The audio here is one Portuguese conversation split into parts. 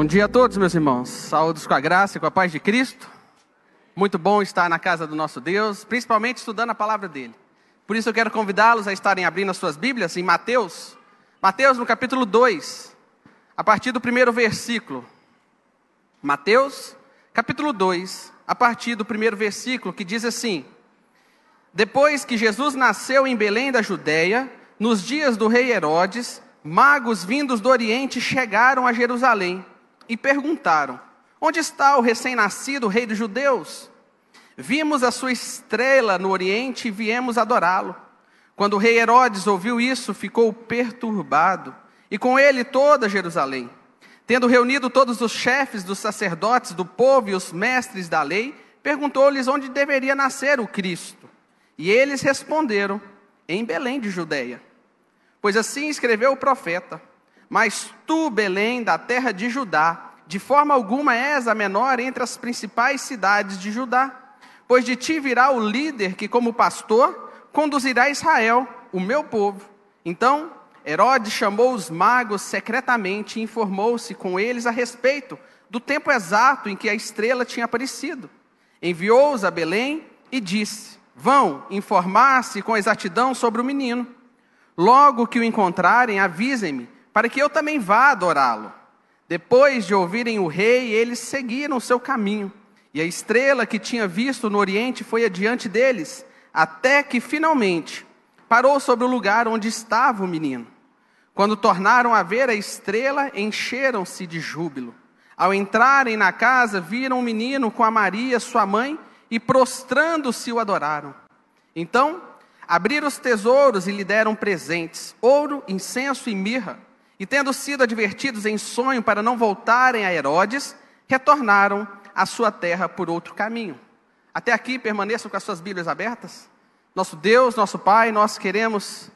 Bom dia a todos, meus irmãos. Saúdos com a graça e com a paz de Cristo. Muito bom estar na casa do nosso Deus, principalmente estudando a palavra dele. Por isso eu quero convidá-los a estarem abrindo as suas Bíblias em Mateus, Mateus no capítulo 2, a partir do primeiro versículo. Mateus, capítulo 2, a partir do primeiro versículo, que diz assim: Depois que Jesus nasceu em Belém da Judéia, nos dias do rei Herodes, magos vindos do Oriente chegaram a Jerusalém e perguntaram: Onde está o recém-nascido rei dos judeus? Vimos a sua estrela no Oriente e viemos adorá-lo. Quando o rei Herodes ouviu isso, ficou perturbado, e com ele toda Jerusalém. Tendo reunido todos os chefes dos sacerdotes do povo e os mestres da lei, perguntou-lhes onde deveria nascer o Cristo. E eles responderam: Em Belém de Judeia. Pois assim escreveu o profeta: Mas tu, Belém, da terra de Judá, de forma alguma és a menor entre as principais cidades de Judá, pois de ti virá o líder que, como pastor, conduzirá Israel, o meu povo. Então, Herodes chamou os magos secretamente e informou-se com eles a respeito do tempo exato em que a estrela tinha aparecido. Enviou-os a Belém e disse: Vão informar-se com exatidão sobre o menino. Logo que o encontrarem, avisem-me, para que eu também vá adorá-lo. Depois de ouvirem o rei, eles seguiram o seu caminho. E a estrela que tinha visto no oriente foi adiante deles, até que finalmente parou sobre o lugar onde estava o menino. Quando tornaram a ver a estrela, encheram-se de júbilo. Ao entrarem na casa, viram o menino com a Maria, sua mãe, e prostrando-se o adoraram. Então abriram os tesouros e lhe deram presentes: ouro, incenso e mirra. E tendo sido advertidos em sonho para não voltarem a Herodes, retornaram à sua terra por outro caminho. Até aqui permaneçam com as suas Bíblias abertas. Nosso Deus, nosso Pai, nós queremos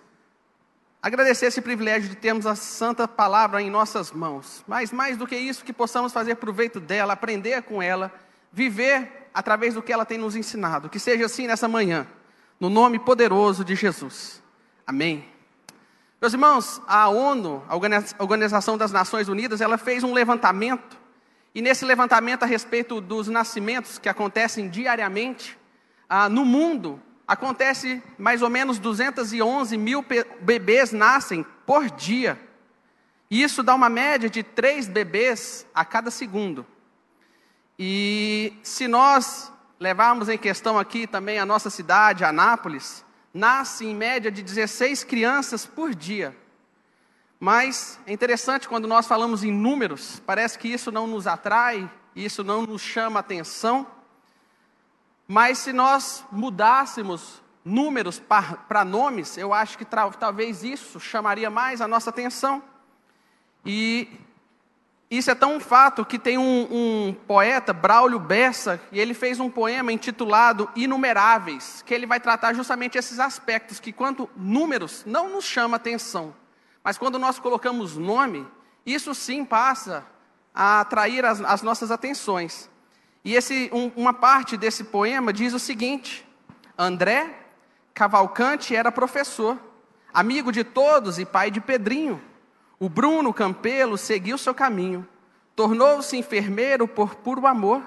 agradecer esse privilégio de termos a santa palavra em nossas mãos. Mas mais do que isso, que possamos fazer proveito dela, aprender com ela, viver através do que ela tem nos ensinado. Que seja assim nessa manhã no nome poderoso de Jesus. Amém. Meus irmãos, a ONU, a Organização das Nações Unidas, ela fez um levantamento, e nesse levantamento a respeito dos nascimentos que acontecem diariamente, ah, no mundo, acontece mais ou menos 211 mil bebês nascem por dia. E isso dá uma média de três bebês a cada segundo. E se nós levarmos em questão aqui também a nossa cidade, Anápolis, nasce em média de 16 crianças por dia. Mas é interessante quando nós falamos em números, parece que isso não nos atrai, isso não nos chama atenção. Mas se nós mudássemos números para nomes, eu acho que talvez isso chamaria mais a nossa atenção. E isso é tão um fato que tem um, um, poeta, Braulio Bessa, e ele fez um poema intitulado Inumeráveis, que ele vai tratar justamente esses aspectos, que quanto números não nos chama atenção, mas quando nós colocamos nome, isso sim passa a atrair as, as nossas atenções. E esse, um, uma parte desse poema diz o seguinte: André Cavalcante era professor, amigo de todos e pai de Pedrinho. O Bruno Campelo seguiu seu caminho, tornou-se enfermeiro por puro amor.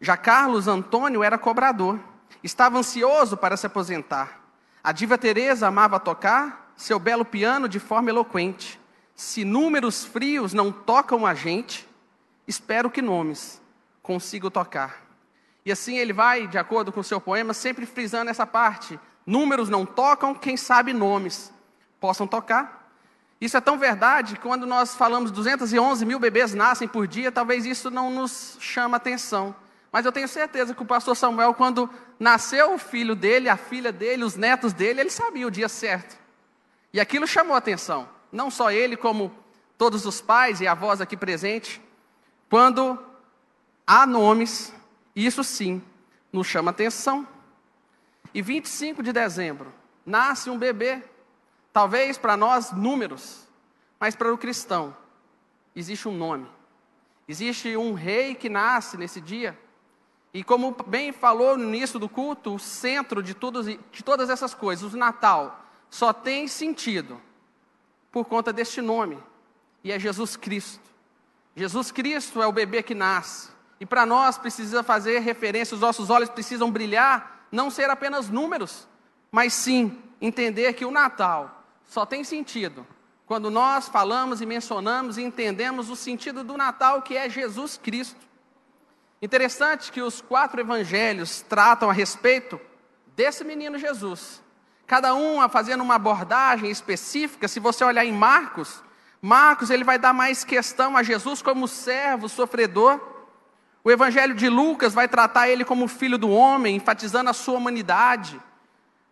Já Carlos Antônio era cobrador, estava ansioso para se aposentar. A diva Teresa amava tocar seu belo piano de forma eloquente. Se números frios não tocam a gente, espero que nomes consigam tocar. E assim ele vai, de acordo com o seu poema, sempre frisando essa parte. Números não tocam, quem sabe nomes possam tocar. Isso é tão verdade que quando nós falamos 211 mil bebês nascem por dia, talvez isso não nos chama atenção. Mas eu tenho certeza que o pastor Samuel, quando nasceu o filho dele, a filha dele, os netos dele, ele sabia o dia certo. E aquilo chamou atenção. Não só ele, como todos os pais e avós aqui presentes. Quando há nomes, isso sim nos chama atenção. E 25 de dezembro, nasce um bebê Talvez para nós, números, mas para o cristão, existe um nome. Existe um rei que nasce nesse dia. E como bem falou no início do culto, o centro de, tudo, de todas essas coisas, o Natal, só tem sentido por conta deste nome, e é Jesus Cristo. Jesus Cristo é o bebê que nasce. E para nós precisa fazer referência, os nossos olhos precisam brilhar, não ser apenas números, mas sim entender que o Natal só tem sentido quando nós falamos e mencionamos e entendemos o sentido do Natal, que é Jesus Cristo. Interessante que os quatro evangelhos tratam a respeito desse menino Jesus. Cada um fazendo uma abordagem específica. Se você olhar em Marcos, Marcos ele vai dar mais questão a Jesus como servo sofredor. O Evangelho de Lucas vai tratar ele como filho do homem, enfatizando a sua humanidade.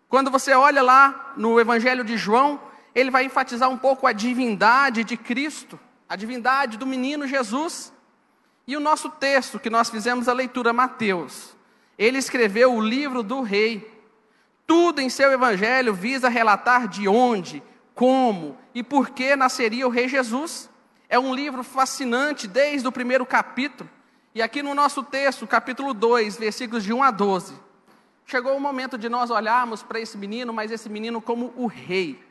Quando você olha lá no Evangelho de João, ele vai enfatizar um pouco a divindade de Cristo, a divindade do menino Jesus. E o nosso texto que nós fizemos a leitura, Mateus, ele escreveu o livro do rei. Tudo em seu evangelho visa relatar de onde, como e por que nasceria o rei Jesus. É um livro fascinante desde o primeiro capítulo. E aqui no nosso texto, capítulo 2, versículos de 1 a 12, chegou o momento de nós olharmos para esse menino, mas esse menino como o rei.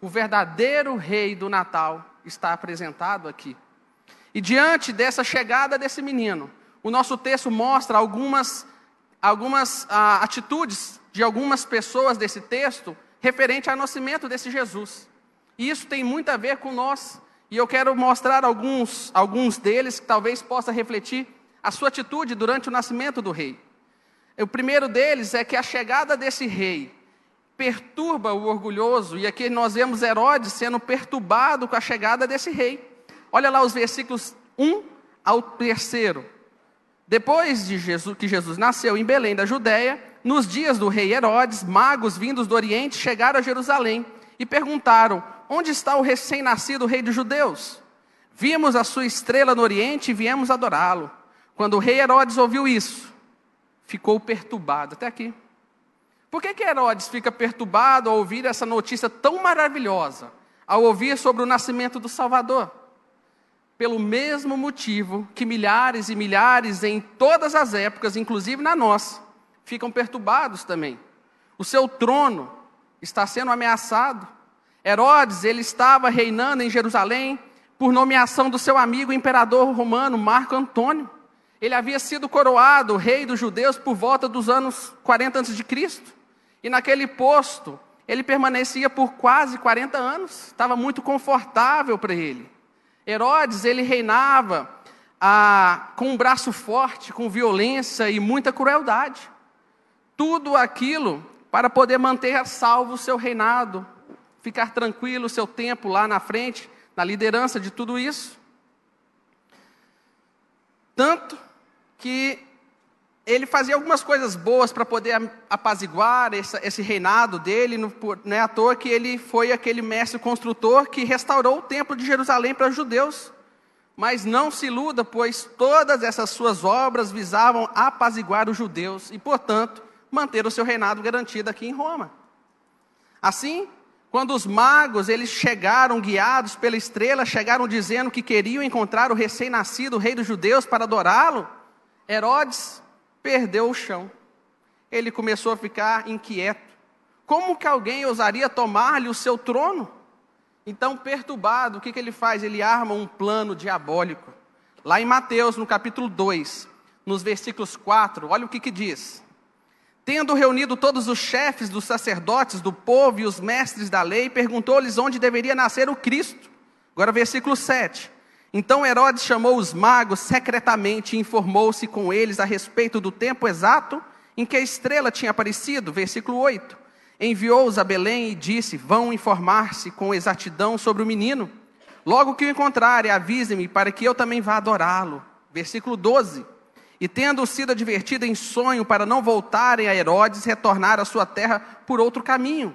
O verdadeiro rei do Natal está apresentado aqui. E diante dessa chegada desse menino, o nosso texto mostra algumas, algumas ah, atitudes de algumas pessoas desse texto referente ao nascimento desse Jesus. E isso tem muito a ver com nós. E eu quero mostrar alguns, alguns deles que talvez possa refletir a sua atitude durante o nascimento do rei. O primeiro deles é que a chegada desse rei perturba o orgulhoso, e aqui nós vemos Herodes sendo perturbado com a chegada desse rei. Olha lá os versículos 1 ao 3. Depois de Jesus, que Jesus nasceu em Belém da Judéia, nos dias do rei Herodes, magos vindos do Oriente chegaram a Jerusalém e perguntaram: Onde está o recém-nascido rei dos judeus? Vimos a sua estrela no Oriente e viemos adorá-lo. Quando o rei Herodes ouviu isso, ficou perturbado. Até aqui. Por que, que Herodes fica perturbado ao ouvir essa notícia tão maravilhosa? Ao ouvir sobre o nascimento do Salvador? pelo mesmo motivo que milhares e milhares em todas as épocas, inclusive na nossa, ficam perturbados também. O seu trono está sendo ameaçado. Herodes, ele estava reinando em Jerusalém por nomeação do seu amigo imperador romano Marco Antônio. Ele havia sido coroado rei dos judeus por volta dos anos 40 a.C. E naquele posto, ele permanecia por quase 40 anos. Estava muito confortável para ele. Herodes, ele reinava ah, com um braço forte, com violência e muita crueldade. Tudo aquilo para poder manter a salvo o seu reinado, ficar tranquilo o seu tempo lá na frente, na liderança de tudo isso. Tanto que ele fazia algumas coisas boas para poder apaziguar esse, esse reinado dele. Não é à toa que ele foi aquele mestre construtor que restaurou o templo de Jerusalém para os judeus. Mas não se iluda, pois todas essas suas obras visavam apaziguar os judeus e, portanto, manter o seu reinado garantido aqui em Roma. Assim, quando os magos eles chegaram guiados pela estrela, chegaram dizendo que queriam encontrar o recém-nascido rei dos judeus para adorá-lo, Herodes perdeu o chão. Ele começou a ficar inquieto. Como que alguém ousaria tomar-lhe o seu trono? Então, perturbado, o que, que ele faz? Ele arma um plano diabólico. Lá em Mateus, no capítulo 2, nos versículos 4, olha o que, que diz. Tendo reunido todos os chefes dos sacerdotes do povo e os mestres da lei, perguntou-lhes onde deveria nascer o Cristo. Agora, versículo 7. Então Herodes chamou os magos secretamente e informou-se com eles a respeito do tempo exato em que a estrela tinha aparecido. Versículo 8. Enviou-os a Belém e disse: Vão informar-se com exatidão sobre o menino. Logo que o encontrarem, avisem-me para que eu também vá adorá-lo. Versículo 12. E tendo sido advertido em sonho para não voltarem a Herodes, retornar à sua terra por outro caminho.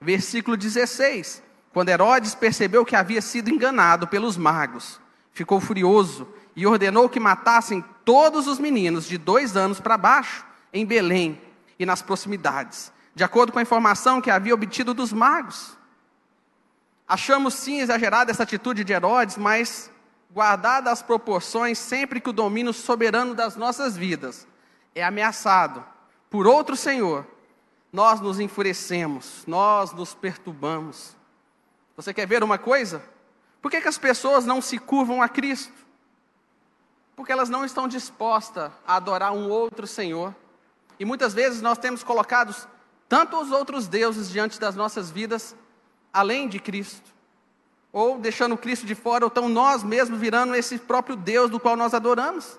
Versículo 16. Quando Herodes percebeu que havia sido enganado pelos magos, ficou furioso e ordenou que matassem todos os meninos de dois anos para baixo, em Belém e nas proximidades, de acordo com a informação que havia obtido dos magos. Achamos sim exagerada essa atitude de Herodes, mas guardada as proporções, sempre que o domínio soberano das nossas vidas é ameaçado por outro Senhor, nós nos enfurecemos, nós nos perturbamos. Você quer ver uma coisa? Por que, que as pessoas não se curvam a Cristo? Porque elas não estão dispostas a adorar um outro Senhor. E muitas vezes nós temos colocado tanto os outros deuses diante das nossas vidas, além de Cristo. Ou deixando Cristo de fora, ou então nós mesmos virando esse próprio Deus do qual nós adoramos.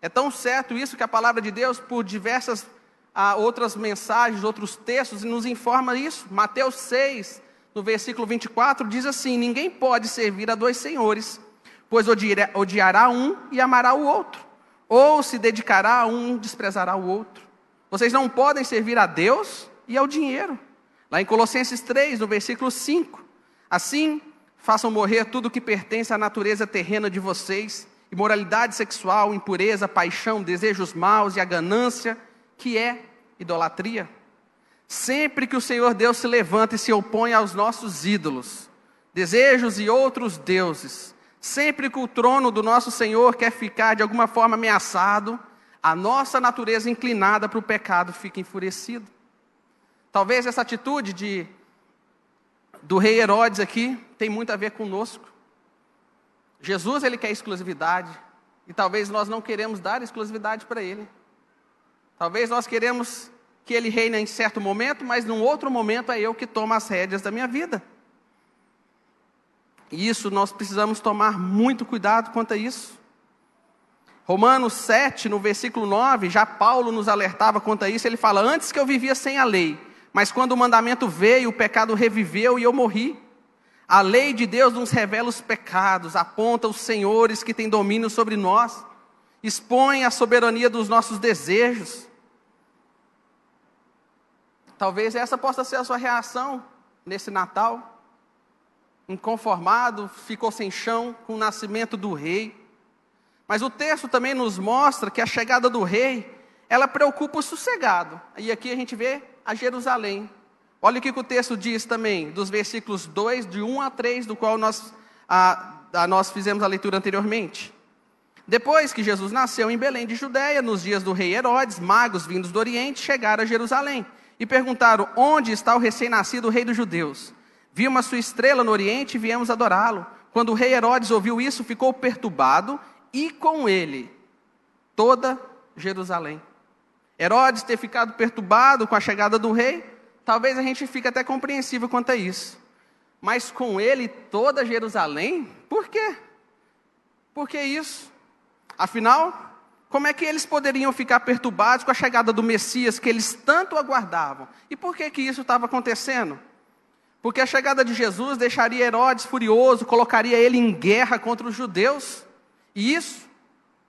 É tão certo isso que a palavra de Deus, por diversas ah, outras mensagens, outros textos, nos informa isso. Mateus 6, no versículo 24, diz assim: Ninguém pode servir a dois senhores, pois odiará um e amará o outro, ou se dedicará a um e desprezará o outro. Vocês não podem servir a Deus e ao dinheiro. Lá em Colossenses 3, no versículo 5. Assim, façam morrer tudo que pertence à natureza terrena de vocês imoralidade sexual, impureza, paixão, desejos maus e a ganância, que é idolatria. Sempre que o Senhor Deus se levanta e se opõe aos nossos ídolos, desejos e outros deuses, sempre que o trono do nosso Senhor quer ficar de alguma forma ameaçado, a nossa natureza inclinada para o pecado fica enfurecida. Talvez essa atitude de, do rei Herodes aqui tem muito a ver conosco. Jesus ele quer exclusividade e talvez nós não queremos dar exclusividade para ele. Talvez nós queremos que ele reine em certo momento, mas num outro momento é eu que tomo as rédeas da minha vida. E isso nós precisamos tomar muito cuidado quanto a isso. Romanos 7, no versículo 9, já Paulo nos alertava quanto a isso, ele fala: Antes que eu vivia sem a lei, mas quando o mandamento veio, o pecado reviveu e eu morri. A lei de Deus nos revela os pecados, aponta os senhores que têm domínio sobre nós, expõe a soberania dos nossos desejos. Talvez essa possa ser a sua reação nesse Natal. Inconformado, ficou sem chão com o nascimento do rei. Mas o texto também nos mostra que a chegada do rei, ela preocupa o sossegado. E aqui a gente vê a Jerusalém, Olha o que o texto diz também, dos versículos 2, de 1 a 3, do qual nós, a, a, nós fizemos a leitura anteriormente. Depois que Jesus nasceu em Belém de Judéia, nos dias do rei Herodes, magos vindos do Oriente chegaram a Jerusalém e perguntaram: Onde está o recém-nascido rei dos judeus? Vimos a sua estrela no Oriente e viemos adorá-lo. Quando o rei Herodes ouviu isso, ficou perturbado e com ele toda Jerusalém. Herodes ter ficado perturbado com a chegada do rei, talvez a gente fique até compreensível quanto a isso. Mas com ele toda Jerusalém? Por quê? Por que isso? Afinal, como é que eles poderiam ficar perturbados com a chegada do Messias que eles tanto aguardavam? E por que que isso estava acontecendo? Porque a chegada de Jesus deixaria Herodes furioso, colocaria ele em guerra contra os judeus. E isso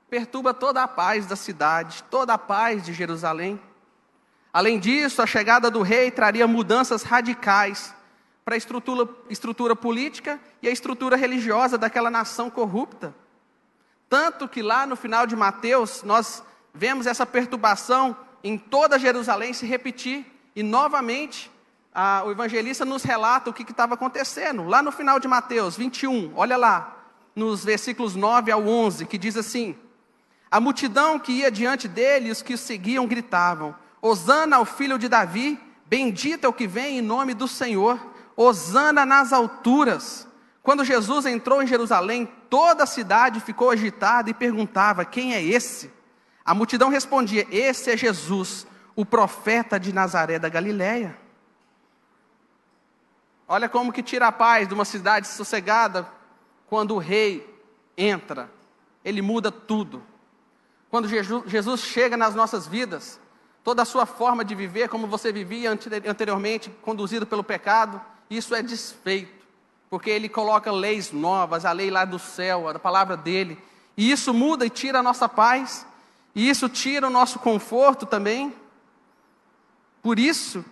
perturba toda a paz da cidade, toda a paz de Jerusalém. Além disso, a chegada do rei traria mudanças radicais para a estrutura, estrutura política e a estrutura religiosa daquela nação corrupta. Tanto que lá no final de Mateus, nós vemos essa perturbação em toda Jerusalém se repetir, e novamente a, o evangelista nos relata o que estava acontecendo. Lá no final de Mateus 21, olha lá, nos versículos 9 ao 11, que diz assim: A multidão que ia diante dele os que o seguiam gritavam: Osana ao filho de Davi, bendito é o que vem em nome do Senhor, Osana nas alturas. Quando Jesus entrou em Jerusalém, toda a cidade ficou agitada e perguntava: Quem é esse? A multidão respondia: Esse é Jesus, o profeta de Nazaré da Galiléia. Olha como que tira a paz de uma cidade sossegada quando o rei entra. Ele muda tudo. Quando Jesus chega nas nossas vidas, toda a sua forma de viver, como você vivia anteriormente, conduzido pelo pecado, isso é desfeito, porque ele coloca leis novas, a lei lá do céu, a palavra dele, e isso muda e tira a nossa paz, e isso tira o nosso conforto também. Por isso,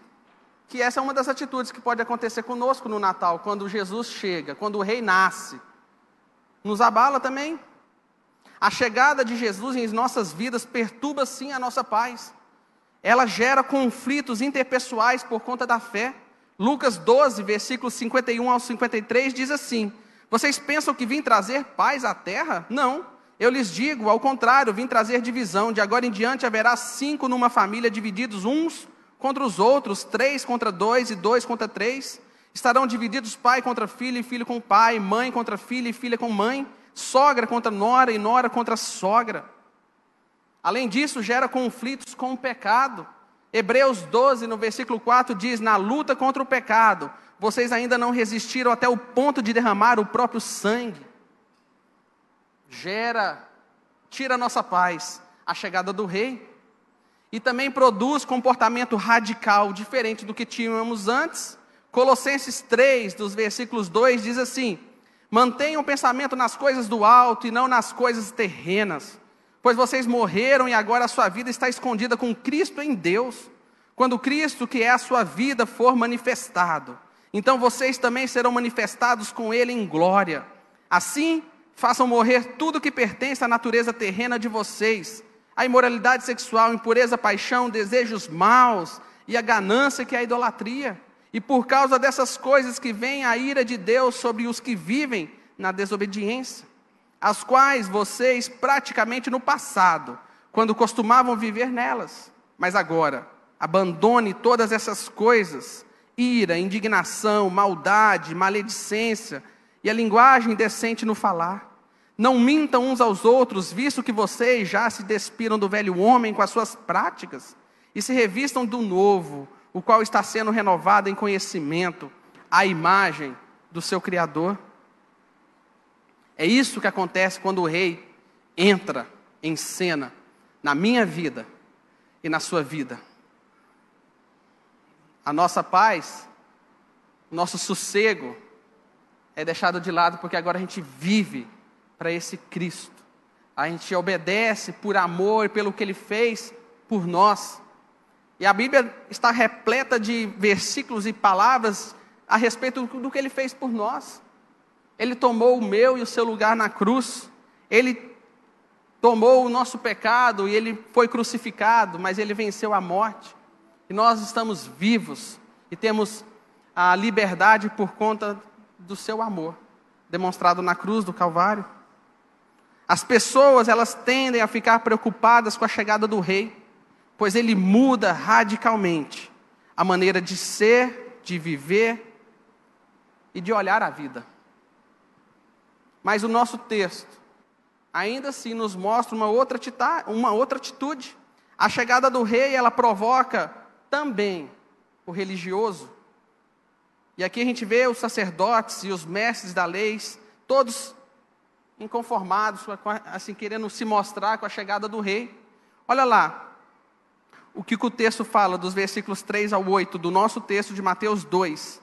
que essa é uma das atitudes que pode acontecer conosco no Natal, quando Jesus chega, quando o rei nasce. Nos abala também. A chegada de Jesus em nossas vidas perturba sim a nossa paz ela gera conflitos interpessoais por conta da fé. Lucas 12, versículos 51 ao 53 diz assim: Vocês pensam que vim trazer paz à terra? Não. Eu lhes digo, ao contrário, vim trazer divisão. De agora em diante haverá cinco numa família divididos uns contra os outros, três contra dois e dois contra três. Estarão divididos pai contra filho e filho com pai, mãe contra filho e filha com mãe. sogra contra nora e nora contra sogra. Além disso, gera conflitos com o pecado. Hebreus 12, no versículo 4, diz: Na luta contra o pecado, vocês ainda não resistiram até o ponto de derramar o próprio sangue. Gera, tira a nossa paz, a chegada do rei. E também produz comportamento radical, diferente do que tínhamos antes. Colossenses 3, dos versículos 2, diz assim: Mantenham o pensamento nas coisas do alto e não nas coisas terrenas pois vocês morreram e agora a sua vida está escondida com Cristo em Deus. Quando Cristo, que é a sua vida, for manifestado, então vocês também serão manifestados com Ele em glória. Assim, façam morrer tudo que pertence à natureza terrena de vocês: a imoralidade sexual, impureza, paixão, desejos maus e a ganância que é a idolatria. E por causa dessas coisas que vem a ira de Deus sobre os que vivem na desobediência as quais vocês praticamente no passado, quando costumavam viver nelas. Mas agora, abandone todas essas coisas: ira, indignação, maldade, maledicência e a linguagem decente no falar. Não mintam uns aos outros, visto que vocês já se despiram do velho homem com as suas práticas e se revistam do novo, o qual está sendo renovado em conhecimento, à imagem do seu Criador. É isso que acontece quando o rei entra em cena na minha vida e na sua vida. A nossa paz, nosso sossego é deixado de lado porque agora a gente vive para esse Cristo. A gente obedece por amor, pelo que ele fez por nós. E a Bíblia está repleta de versículos e palavras a respeito do que ele fez por nós. Ele tomou o meu e o seu lugar na cruz. Ele tomou o nosso pecado e ele foi crucificado, mas ele venceu a morte. E nós estamos vivos e temos a liberdade por conta do seu amor, demonstrado na cruz do Calvário. As pessoas, elas tendem a ficar preocupadas com a chegada do rei, pois ele muda radicalmente a maneira de ser, de viver e de olhar a vida. Mas o nosso texto ainda assim nos mostra uma outra, uma outra atitude. A chegada do rei, ela provoca também o religioso. E aqui a gente vê os sacerdotes e os mestres da lei, todos inconformados, assim, querendo se mostrar com a chegada do rei. Olha lá, o que o texto fala dos versículos 3 ao 8 do nosso texto de Mateus 2.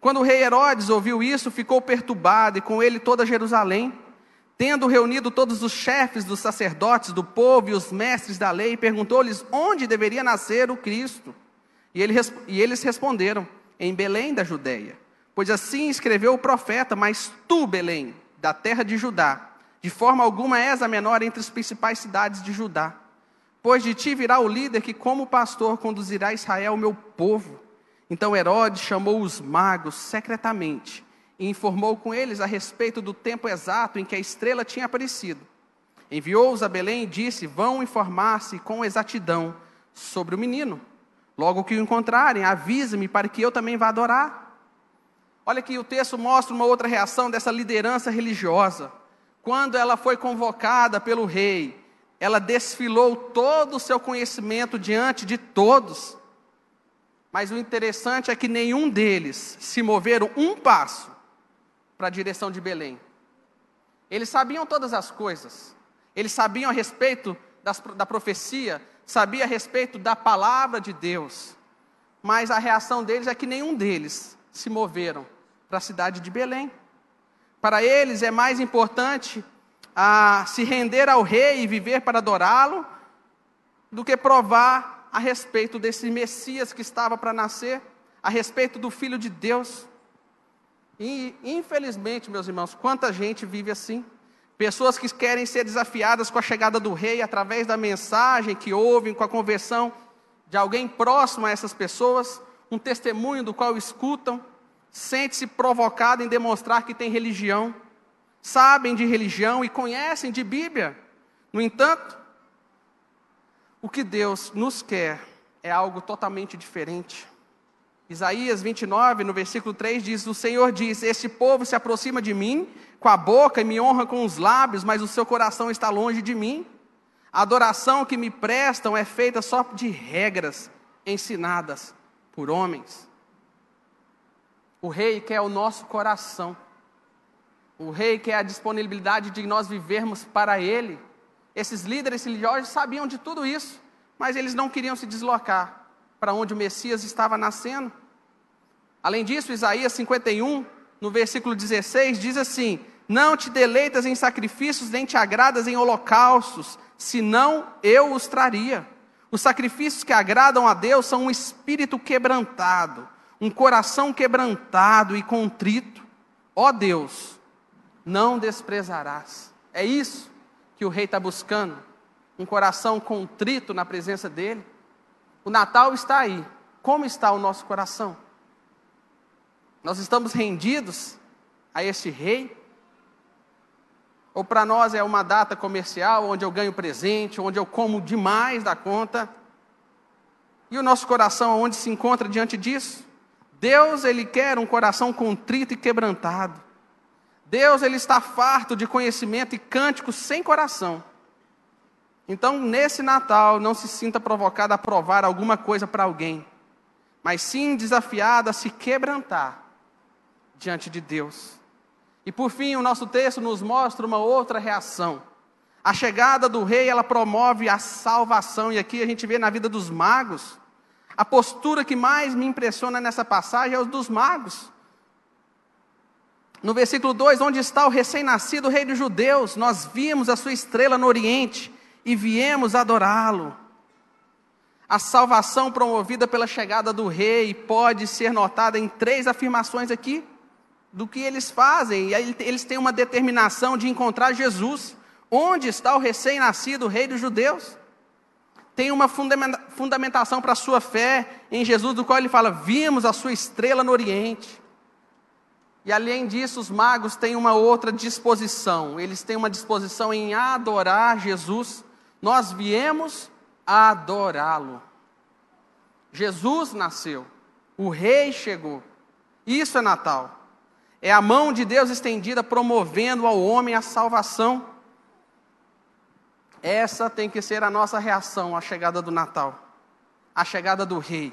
Quando o rei Herodes ouviu isso, ficou perturbado, e com ele toda Jerusalém. Tendo reunido todos os chefes dos sacerdotes do povo e os mestres da lei, perguntou-lhes onde deveria nascer o Cristo. E, ele, e eles responderam: Em Belém da Judéia. Pois assim escreveu o profeta: Mas tu, Belém, da terra de Judá, de forma alguma és a menor entre as principais cidades de Judá. Pois de ti virá o líder que, como pastor, conduzirá Israel, meu povo. Então Herodes chamou os magos secretamente e informou com eles a respeito do tempo exato em que a estrela tinha aparecido. Enviou-os a Belém e disse: Vão informar-se com exatidão sobre o menino. Logo que o encontrarem, avise-me para que eu também vá adorar. Olha que o texto mostra uma outra reação dessa liderança religiosa. Quando ela foi convocada pelo rei, ela desfilou todo o seu conhecimento diante de todos. Mas o interessante é que nenhum deles se moveram um passo para a direção de Belém. Eles sabiam todas as coisas. Eles sabiam a respeito das, da profecia, sabiam a respeito da palavra de Deus. Mas a reação deles é que nenhum deles se moveram para a cidade de Belém. Para eles é mais importante se render ao rei e viver para adorá-lo do que provar a respeito desse Messias que estava para nascer, a respeito do Filho de Deus. E, infelizmente, meus irmãos, quanta gente vive assim. Pessoas que querem ser desafiadas com a chegada do rei através da mensagem que ouvem, com a conversão de alguém próximo a essas pessoas, um testemunho do qual escutam, sente-se provocado em demonstrar que tem religião, sabem de religião e conhecem de Bíblia. No entanto, o que Deus nos quer é algo totalmente diferente. Isaías 29, no versículo 3 diz: O Senhor diz: Este povo se aproxima de mim com a boca e me honra com os lábios, mas o seu coração está longe de mim. A adoração que me prestam é feita só de regras ensinadas por homens. O rei quer o nosso coração. O rei quer a disponibilidade de nós vivermos para ele. Esses líderes religiosos sabiam de tudo isso, mas eles não queriam se deslocar para onde o Messias estava nascendo. Além disso, Isaías 51, no versículo 16, diz assim: Não te deleitas em sacrifícios, nem te agradas em holocaustos, senão eu os traria. Os sacrifícios que agradam a Deus são um espírito quebrantado, um coração quebrantado e contrito. Ó Deus, não desprezarás. É isso que o rei está buscando, um coração contrito na presença dele. O Natal está aí. Como está o nosso coração? Nós estamos rendidos a este rei? Ou para nós é uma data comercial onde eu ganho presente, onde eu como demais da conta? E o nosso coração onde se encontra diante disso? Deus, ele quer um coração contrito e quebrantado. Deus, ele está farto de conhecimento e cânticos sem coração. Então, nesse Natal, não se sinta provocado a provar alguma coisa para alguém, mas sim desafiado a se quebrantar diante de Deus. E por fim, o nosso texto nos mostra uma outra reação. A chegada do rei, ela promove a salvação, e aqui a gente vê na vida dos magos. A postura que mais me impressiona nessa passagem é os dos magos. No versículo 2, onde está o recém-nascido rei dos judeus? Nós vimos a sua estrela no oriente e viemos adorá-lo. A salvação promovida pela chegada do rei pode ser notada em três afirmações aqui do que eles fazem. E eles têm uma determinação de encontrar Jesus. Onde está o recém-nascido rei dos judeus? Tem uma fundamentação para a sua fé em Jesus, do qual ele fala: Vimos a sua estrela no Oriente. E além disso, os magos têm uma outra disposição. Eles têm uma disposição em adorar Jesus nós viemos adorá-lo. Jesus nasceu, o rei chegou. Isso é Natal. É a mão de Deus estendida promovendo ao homem a salvação. Essa tem que ser a nossa reação à chegada do Natal, à chegada do rei.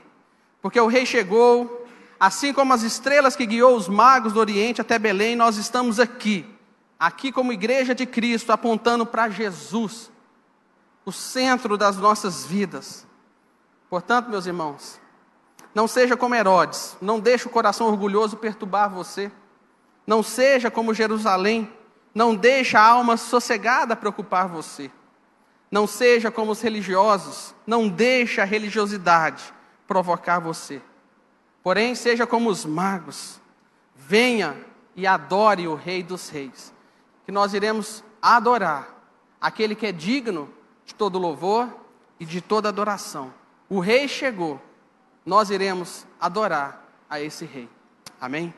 Porque o rei chegou, assim como as estrelas que guiou os magos do Oriente até Belém, nós estamos aqui, aqui como igreja de Cristo, apontando para Jesus, o centro das nossas vidas. Portanto, meus irmãos, não seja como Herodes, não deixe o coração orgulhoso perturbar você. Não seja como Jerusalém, não deixe a alma sossegada preocupar você. Não seja como os religiosos, não deixe a religiosidade provocar você. Porém, seja como os magos, venha e adore o Rei dos Reis, que nós iremos adorar aquele que é digno de todo louvor e de toda adoração. O rei chegou, nós iremos adorar a esse rei. Amém?